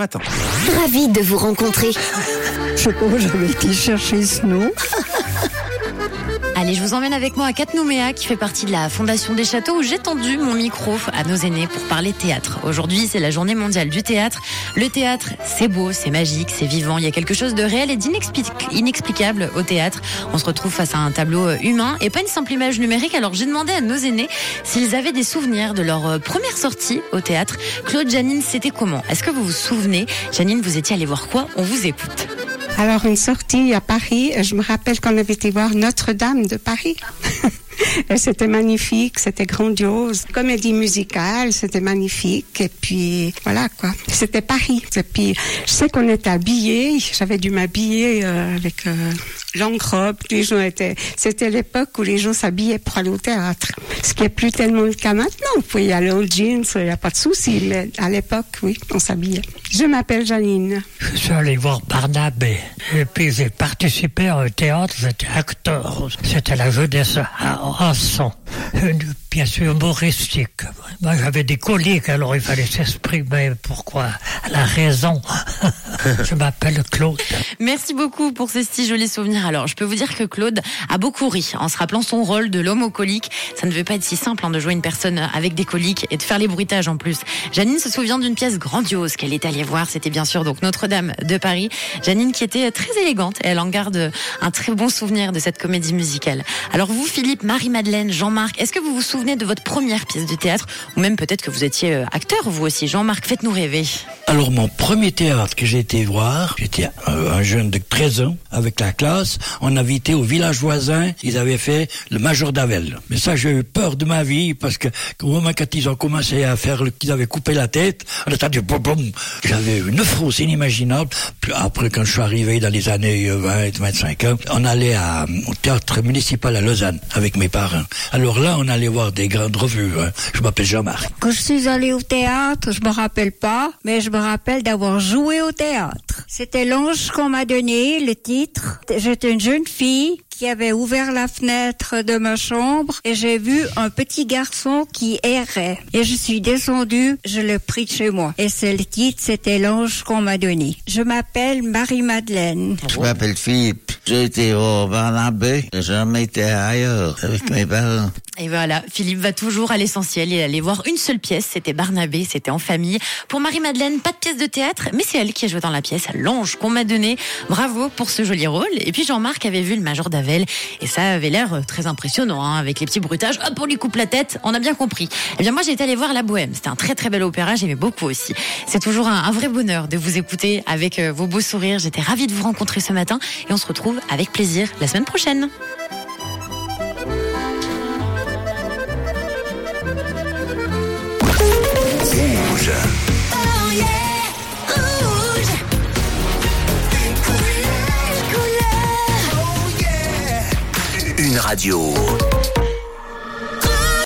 Attends. Ravi de vous rencontrer. Je sais pas, j'avais été chercher ce nom. Je vous emmène avec moi à Catnouméa, qui fait partie de la Fondation des Châteaux, où j'ai tendu mon micro à nos aînés pour parler théâtre. Aujourd'hui, c'est la journée mondiale du théâtre. Le théâtre, c'est beau, c'est magique, c'est vivant. Il y a quelque chose de réel et d'inexplicable au théâtre. On se retrouve face à un tableau humain et pas une simple image numérique. Alors j'ai demandé à nos aînés s'ils avaient des souvenirs de leur première sortie au théâtre. Claude, Janine, c'était comment? Est-ce que vous vous souvenez? Janine, vous étiez allée voir quoi? On vous écoute. Alors, une sortie à Paris, je me rappelle qu'on avait été voir Notre-Dame de Paris. c'était magnifique, c'était grandiose. Comédie musicale, c'était magnifique. Et puis, voilà, quoi. C'était Paris. Et puis, je sais qu'on était habillés. J'avais dû m'habiller euh, avec euh, longue robe. Les gens étaient, c'était l'époque où les gens s'habillaient pour aller au théâtre. Ce qui est plus tellement le cas maintenant. Vous y aller au jeans, il n'y a pas de souci. Mais à l'époque, oui, on s'habillait. Je m'appelle Janine. Je suis allé voir Barnabé. Et puis j'ai participé au théâtre, j'étais acteur. C'était la jeunesse à Rasson. Une pièce humoristique. Moi j'avais des coliques, alors il fallait s'exprimer. Pourquoi? La raison. je m'appelle Claude. Merci beaucoup pour ces si jolis souvenirs. Alors je peux vous dire que Claude a beaucoup ri en se rappelant son rôle de l'homme aux coliques. Ça ne veut pas être si simple hein, de jouer une personne avec des coliques et de faire les bruitages en plus. Janine se souvient d'une pièce grandiose qu'elle est allée voir. C'était bien sûr donc Notre-Dame de Paris. Janine qui était très élégante et elle en garde un très bon souvenir de cette comédie musicale. Alors vous, Philippe, Marie-Madeleine, Jean-Marc, est-ce que vous vous souvenez de votre première pièce de théâtre? Ou même peut-être que vous étiez acteur vous aussi Jean-Marc, faites-nous rêver. Alors mon premier théâtre que j'ai été voir, j'étais un jeune de 13 ans avec la classe, on avait été au village voisin, ils avaient fait le Major d'Avel. Mais ça j'ai eu peur de ma vie parce que au moment quand ils ont commencé à faire qu'ils avaient coupé la tête, on a entendu boum boum, j'avais une frousse inimaginable. Puis après quand je suis arrivé dans les années 20, 25 ans, on allait au théâtre municipal à Lausanne avec mes parents. Alors là on allait voir des grandes revues. Hein. Je m'appelle Jean-Marc. Quand je suis allé au théâtre, je me rappelle pas, mais je me rappelle d'avoir joué au théâtre. C'était l'ange qu'on m'a donné, le titre. J'étais une jeune fille qui avait ouvert la fenêtre de ma chambre et j'ai vu un petit garçon qui errait. Et je suis descendue, je l'ai pris de chez moi. Et c'est le titre, c'était l'ange qu'on m'a donné. Je m'appelle Marie-Madeleine. Je m'appelle Philippe. J'ai été au Barnabé. Jamais été ailleurs avec mes parents. Et voilà, Philippe va toujours à l'essentiel. Il allait voir une seule pièce, c'était Barnabé, c'était en famille. Pour Marie-Madeleine, pas de pièce de théâtre, mais c'est elle qui a joué dans la pièce, l'ange qu'on m'a donné. Bravo pour ce joli rôle. Et puis Jean-Marc avait vu le Major d'Avel, et ça avait l'air très impressionnant, hein, avec les petits bruitages. Hop, on lui coupe la tête, on a bien compris. Eh bien moi j'ai été allé voir La Bohème, c'était un très très bel opéra, j'aimais beaucoup aussi. C'est toujours un, un, vrai bonheur de vous écouter avec euh, vos beaux sourires. J'étais ravie de vous rencontrer ce matin, et on se retrouve avec plaisir la semaine prochaine. Rouge. Oh yeah. Rouge. Une couleur. Une radio.